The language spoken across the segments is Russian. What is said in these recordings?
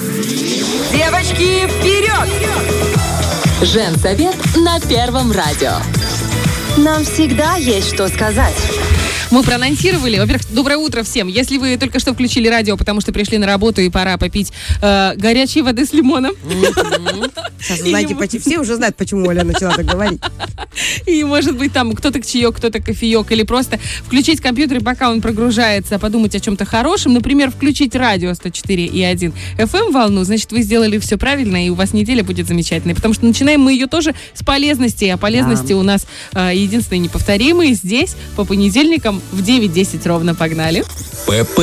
Девочки, вперед! Женсовет на Первом радио. Нам всегда есть что сказать. Мы проанонсировали. Во-первых, доброе утро всем. Если вы только что включили радио, потому что пришли на работу и пора попить э, горячей воды с лимоном. Сейчас, знаете, почти все уже знают, почему Оля начала так говорить. И, может быть, там кто-то чаек, кто-то кофеек. Или просто включить компьютер, и пока он прогружается, подумать о чем-то хорошем. Например, включить радио 104 и 1 FM волну. Значит, вы сделали все правильно, и у вас неделя будет замечательной. Потому что начинаем мы ее тоже с полезности. А полезности у нас э, единственные неповторимые здесь по понедельникам в 9.10 ровно. Погнали. ПП.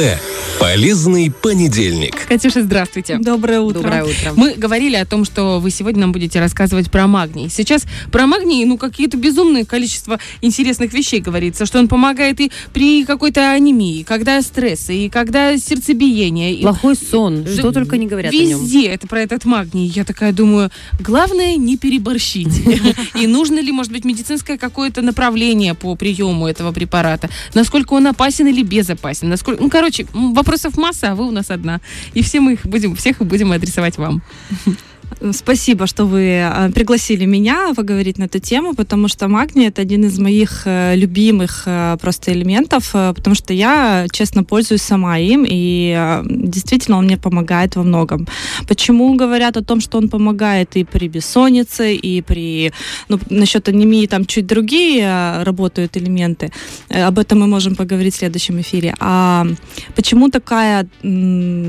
Полезный понедельник. Катюша, здравствуйте. Доброе утро. Доброе утро. Мы говорили о том, что вы сегодня нам будете рассказывать про магний. Сейчас про магний, ну, какие-то безумное количество интересных вещей говорится, что он помогает и при какой-то анемии, когда стресс, и когда сердцебиение. и Плохой сон. Что только не говорят о нем. Везде это про этот магний. Я такая думаю, главное не переборщить. И нужно ли, может быть, медицинское какое-то направление по приему этого препарата? Насколько он опасен или безопасен? Насколько... Ну, короче, вопросов масса, а вы у нас одна. И все мы их будем, всех их будем адресовать вам. Спасибо, что вы э, пригласили меня поговорить на эту тему, потому что магний это один из моих э, любимых э, просто элементов, э, потому что я, честно, пользуюсь сама им, и действительно он мне помогает во многом. Почему говорят о том, что он помогает и при бессоннице, и при... Ну, насчет анемии там чуть другие работают элементы. Об этом мы можем поговорить в следующем эфире. А почему такая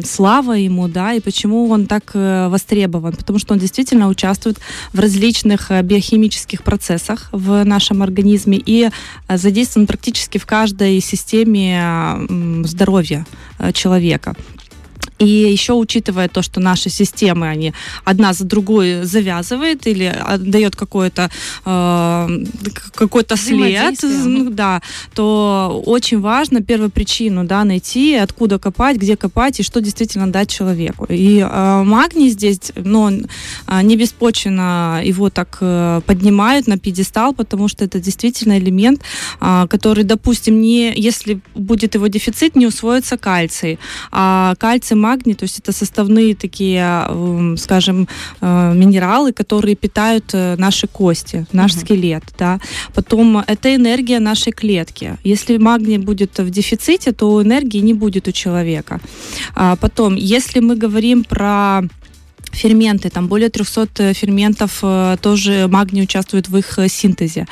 слава ему, да, и почему он так востребован? Потому что он действительно участвует в различных э, биохимических процессах в нашем организме и э, задействован практически в каждой системе э, здоровья человека. И еще учитывая то, что наши системы, они одна за другой завязывает или дает какой-то э, какой-то след, ну, да, то очень важно первопричину да, найти, откуда копать, где копать и что действительно дать человеку. И э, магний здесь, ну, он, э, не беспочвенно его так э, поднимают на пьедестал, потому что это действительно элемент, э, который, допустим, не, если будет его дефицит, не усвоится кальций. А кальций, магний, то есть это составные такие, эм, скажем, э, минералы, которые питают э, наши кости, наш Мгм. скелет, да. Потом это энергия нашей клетки. Если магний будет в дефиците, то энергии не будет у человека. А потом, если мы говорим про ферменты, там более 300 ферментов э, тоже магний участвует в их э, синтезе.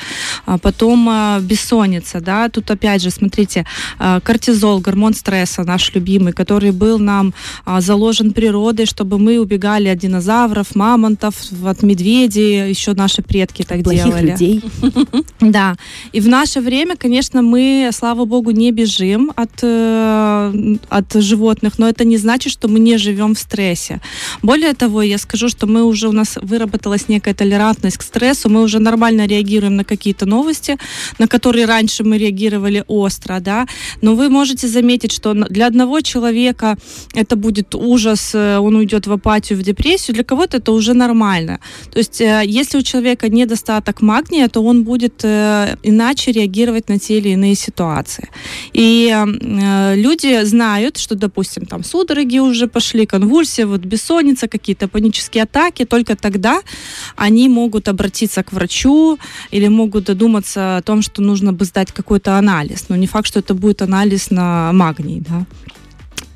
А потом э, бессонница, да, тут опять же, смотрите, э, кортизол, гормон стресса наш любимый, который был нам а, заложен природой, чтобы мы убегали от динозавров, мамонтов, от медведей, еще наши предки так Плохих делали. людей. Да. И в наше время, конечно, мы, слава богу, не бежим от, э, от животных, но это не значит, что мы не живем в стрессе. Более того, я скажу, что мы уже, у нас выработалась некая толерантность к стрессу, мы уже нормально реагируем на какие-то новости, на которые раньше мы реагировали остро, да, но вы можете заметить, что для одного человека это будет ужас, э, он уйдет в апатию, в депрессию, для кого-то это уже нормально. То есть, э, если у человека недостаток магния, то он будет э, иначе реагировать на те или иные ситуации. И люди знают, что, допустим, там судороги уже пошли, конвульсии, вот бессонница, какие-то панические атаки, только тогда они могут обратиться к врачу или могут додуматься о том, что нужно бы сдать какой-то анализ. Но не факт, что это будет анализ на магний, да.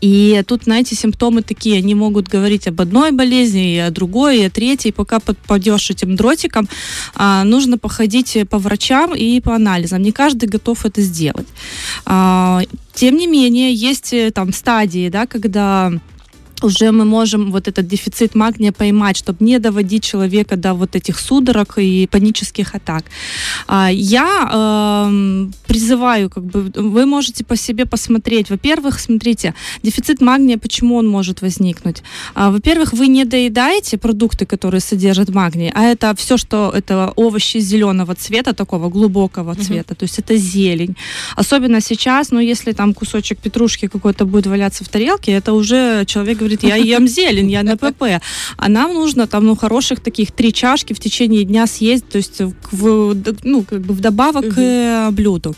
И тут, знаете, симптомы такие, они могут говорить об одной болезни, и о другой, и о третьей. Пока попадешь этим дротиком, а, нужно походить по врачам и по анализам. Не каждый готов это сделать. А, тем не менее, есть э, там стадии, да, когда уже мы можем вот этот дефицит магния поймать, чтобы не доводить человека до вот этих судорог и панических атак. А, Я эм, призываю, как бы, вы можете по себе посмотреть. Во-первых, смотрите, дефицит магния, почему он может возникнуть? А, Во-первых, вы не доедаете продукты, которые содержат магний, а это все, что это овощи зеленого цвета, такого глубокого цвета, то есть это зелень. Особенно сейчас, ну, если там кусочек петрушки какой-то будет валяться в тарелке, это уже человек говорит, я ем зелень, я на ПП. А нам нужно там, ну, хороших таких три чашки в течение дня съесть, то есть в, ну, как бы вдобавок к э, блюду.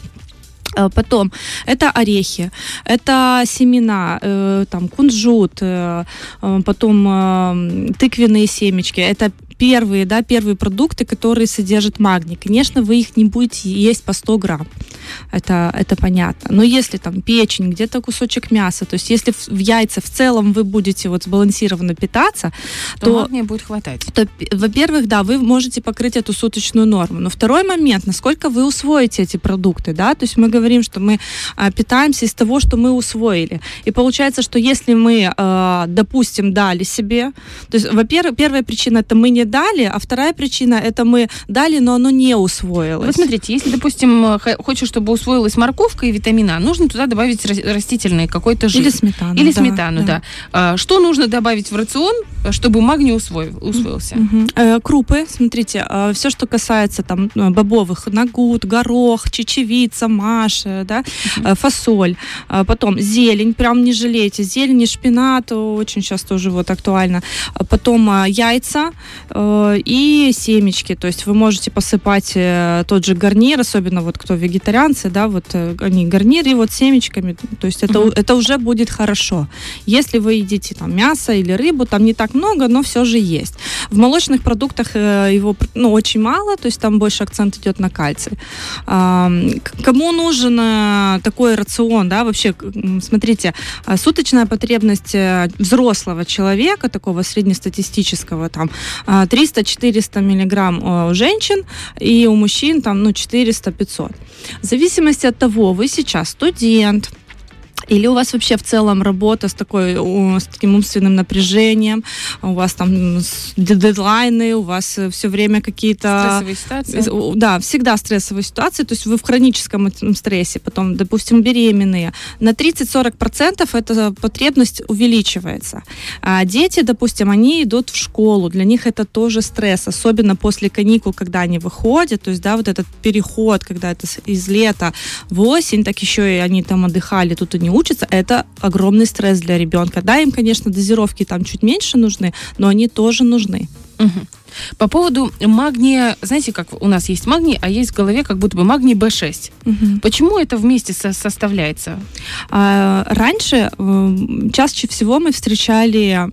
Э, Потом это орехи, это семена, э, там кунжут, э, э, потом э, тыквенные семечки. Это первые, да, первые продукты, которые содержат магний. Конечно, вы их не будете есть по 100 грамм. Это, это понятно. Но если там печень, где-то кусочек мяса, то есть если в, в яйца в целом вы будете вот сбалансированно питаться, То, то магния будет хватать. то, во-первых, да, вы можете покрыть эту суточную норму. Но второй момент, насколько вы усвоите эти продукты, да, то есть мы говорим, что мы а, питаемся из того, что мы усвоили. И получается, что если мы, а, допустим, дали себе, то есть, во-первых, первая причина это мы не дали, а вторая причина это мы дали, но оно не усвоилось. Вот смотрите, если, допустим, хочешь, чтобы усвоилась морковка и витамина, нужно туда добавить рас- растительный какой-то жир. Или сметану. Или да, сметану, да. А, Что нужно добавить в рацион, чтобы магний усвоил- усвоился? Мгм. Э, Крупы, смотрите, все, что касается там э, бобовых, нагут, горох, чечевица, маша, да, э, фасоль, А потом зелень, прям не жалейте, зелень и шпинат, очень сейчас тоже вот актуально, А потом а, яйца э, и семечки, то есть вы можете посыпать э, тот же гарнир, особенно вот кто вегетарианцы, да, вот э, они гарнир и вот семечками, то есть это, Мгм. у- это уже будет хорошо. Если вы едите там мясо или рыбу, там не так много, но все же есть. В молочных продуктах э, его ну, очень мало, то есть там больше акцент идет на кальций. Кому нужен э, такой рацион, да, вообще, смотрите, а, суточная потребность э, взрослого человека, такого среднестатистического, там, а, 300-400 миллиграмм э, у женщин, и у мужчин там, ну, 400-500. В зависимости от того, вы сейчас студент, или у вас вообще в целом работа с, такой, с таким умственным напряжением, у вас там дедлайны, у вас все время какие-то... Стрессовые ситуации. Э, Да, всегда стрессовые ситуации, то есть вы в хроническом стрессе, потом, допустим, беременные. На 30-40% эта потребность увеличивается. А дети, допустим, они идут в школу, для них это тоже стресс, особенно после каникул, когда они выходят, то есть, да, вот этот переход, когда это из лета в осень, так еще и они там отдыхали, тут они учатся, это огромный стресс для ребенка. Да, им, конечно, дозировки там чуть меньше нужны, но они тоже нужны. Мгм. По поводу магния, знаете, как у нас есть магний, а есть в голове как будто бы магний B6. Почему это вместе со- составляется? А, Раньше э, чаще всего мы встречали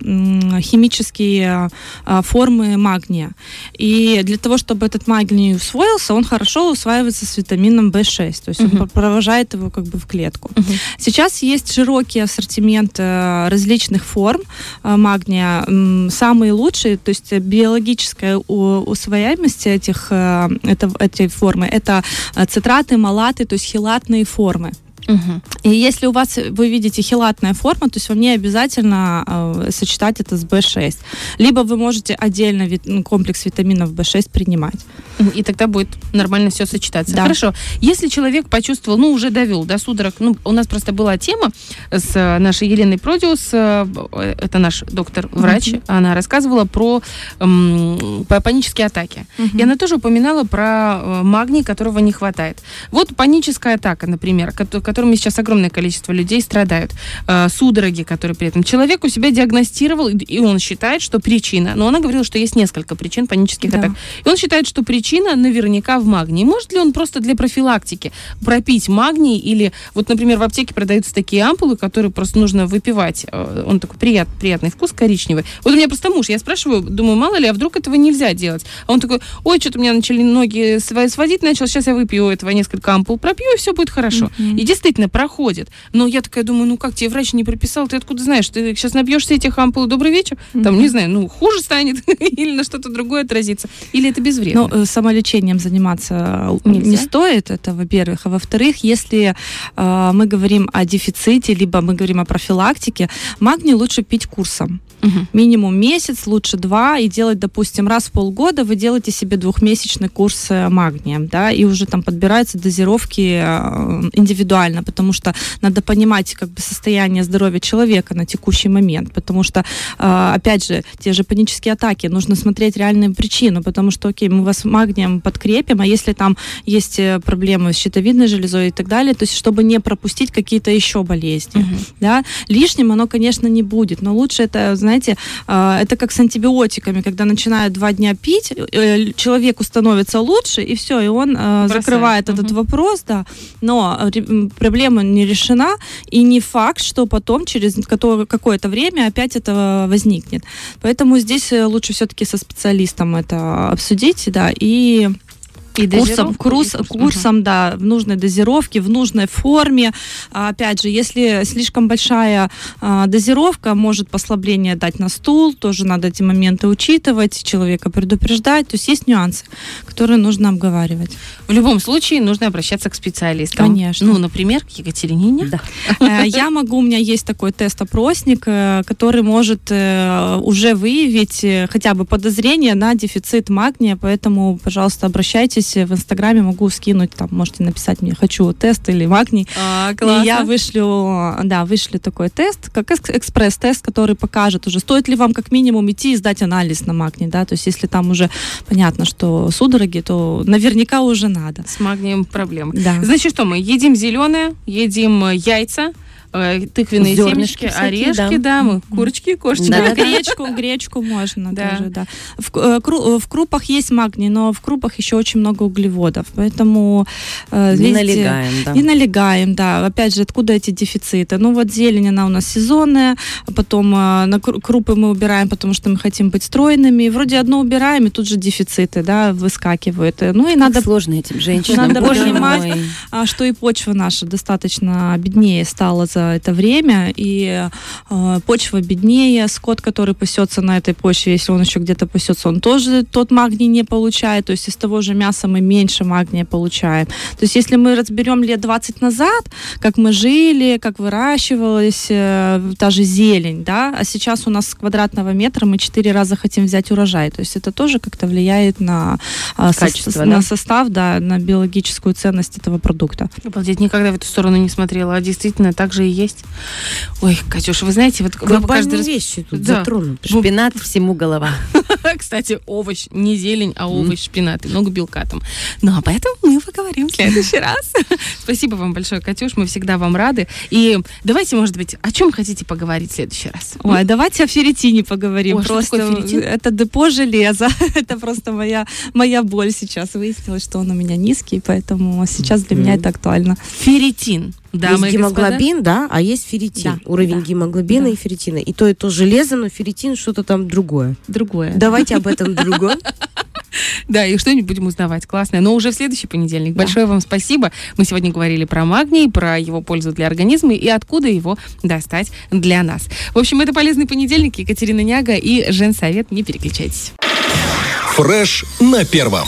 химические а, формы магния. И для того, чтобы этот магний усвоился, он хорошо усваивается с витамином В6. То есть он Мгм. провожает его как бы в клетку. Мгм. Сейчас есть широкий ассортимент э, различных форм э, магния. Самые лучшие, то есть биологическая у- усвояемость этих, э, это, этой формы, это э, цитраты, малаты, то есть хилатные формы. Мгм. И если у вас, вы видите хилатная форма, то есть вам не обязательно э, сочетать это с B6. Либо вы можете отдельно вит- ну, комплекс витаминов B6 принимать. И тогда будет нормально все сочетаться. Да. Хорошо. Если человек почувствовал, ну, уже довел до судорог, ну, у нас просто была тема с э, нашей Еленой Продиус, э, э, это наш доктор-врач, она рассказывала про па- панические атаки. И она тоже упоминала про э, магний, которого не хватает. Вот паническая атака, например, кото- которыми сейчас огромное количество людей страдают. Э, судороги, которые при этом человек у себя диагностировал, и- он считает, что причина, но она говорила, что есть несколько причин панических Да. атак. И он считает, что причина наверняка в магнии. Может ли он просто для профилактики пропить магний или, вот, например, в аптеке продаются такие ампулы, которые просто нужно выпивать. Э, Он такой прият, приятный вкус коричневый. Вот у меня просто муж, я спрашиваю, думаю, мало ли, а вдруг этого нельзя делать? А он такой, ой, что-то у меня начали ноги сводить начал, сейчас я выпью этого несколько ампул, пропью, и все будет хорошо. Мгм. И действительно проходит. Но я такая думаю, ну как тебе врач не прописал, ты откуда знаешь? Ты сейчас набьешься этих ампул, добрый вечер, там, не знаю, ну, хуже станет, или на что-то другое отразится, или это безвредно. Ну, э, самолечением заниматься э, Нельзя? не стоит, это во-первых. А во-вторых, если э, мы говорим о дефиците, либо мы говорим о профилактике, магний лучше пить курсом. Мгм. Минимум месяц, лучше два, и делать, допустим, раз в полгода вы делаете себе двухмесячный курс э, магния, да, и уже там подбираются дозировки э, индивидуально, потому что надо понимать как бы состояние здоровья человека на текущий момент, потому что, э, опять же, те же панические атаки, нужно смотреть реальную причину, потому что, окей, мы вас магнием подкрепим, а если там есть проблемы с щитовидной железой и так далее, то есть чтобы не пропустить какие-то еще болезни, Мгм. да, лишним оно, конечно, не будет, но лучше это, знаете, знаете, э, это как с антибиотиками, когда начинают два дня пить, э, человеку становится лучше, и все, и он э, Бросает. закрывает этот Мгм. вопрос, да, но э, проблема не решена, и не факт, что потом через какое-то время опять это возникнет. Поэтому здесь э, лучше все-таки со специалистом это обсудить, да, и И курсом, курс, курс. курсом, да, в нужной дозировке, в нужной форме. Опять же, если слишком большая а, дозировка, может послабление дать на стул, тоже надо эти моменты учитывать, человека предупреждать. То есть есть нюансы, которые нужно обговаривать. В любом случае нужно обращаться к специалистам. Конечно. Ну, например, к Екатерине. Да. Э, Я могу, у меня есть такой тест-опросник, э, который может э, уже выявить хотя бы подозрение на дефицит магния, поэтому, пожалуйста, обращайтесь в Инстаграме, могу скинуть, там можете написать мне «хочу тест» или магний, А, И я вышлю, да, вышлю такой тест, как экс- экспресс-тест, который покажет уже, стоит ли вам как минимум идти и сдать анализ на магний, да, то есть если там уже понятно, что судороги, то наверняка уже надо. С магнием проблемы. Да. Значит, что мы едим зеленое, едим яйца, э, тыквенные Зернышки семечки, всякие, орешки, да. мы курочки, кошечки. Да. Да, гречку, гречку можно Да. тоже, да. В, э, кру- в крупах есть магний, но в крупах еще очень много углеводов, поэтому э, Не налегаем, да. Не налегаем, да. Опять же, откуда эти дефициты? Ну вот зелень, она у нас сезонная, а потом э, на кру- крупы мы убираем, потому что мы хотим быть стройными. И вроде одно убираем, и тут же дефициты, да, выскакивают. Э, Ну и надо Как сложно этим женщинам. Надо понимать, мой. а, что и почва наша достаточно беднее стала за это время, и э, почва беднее, скот, который пасется на этой почве, если он еще где-то пасется, он тоже тот магний не получает, то есть из того же мяса мы меньше магния получаем. То есть если мы разберем лет 20 назад, как мы жили, как выращивалась э, та же зелень, да, а сейчас у нас с квадратного метра мы 4 раза хотим взять урожай, то есть это тоже как-то влияет на, сос- Качество, на да? состав, да, на биологическую ценность этого продукта. Обалдеть, никогда в эту сторону не смотрела, а действительно так же и есть. Ой, Катюша, вы знаете, вот вы каждый Глобальные раз... вещи тут Да. затронуты. Шпинат всему голова. Кстати, овощ, не зелень, а овощ, шпинат, и много белка там. Но об этом мы поговорим в следующий раз. Спасибо вам большое, Катюш, мы всегда вам рады. И давайте, может быть, о чем хотите поговорить в следующий раз? Ой, давайте о ферритине поговорим. Ой, что просто это депо железа. это просто моя, моя боль сейчас. Выяснилось, что он у меня низкий, поэтому сейчас для меня это актуально. Ферритин. Дамы есть и господа. гемоглобин, да, а есть ферритин. Да, Уровень да, гемоглобина да. и ферритина. И то, и то железо, но ферритин что-то там другое. Другое. Давайте об этом другом. Да, и что-нибудь будем узнавать. Классное. Но уже в следующий понедельник. Большое вам спасибо. Мы сегодня говорили про магний, про его пользу для организма и откуда его достать для нас. В общем, это полезный понедельник. Екатерина Няга и Женсовет. Не переключайтесь. Фреш на первом.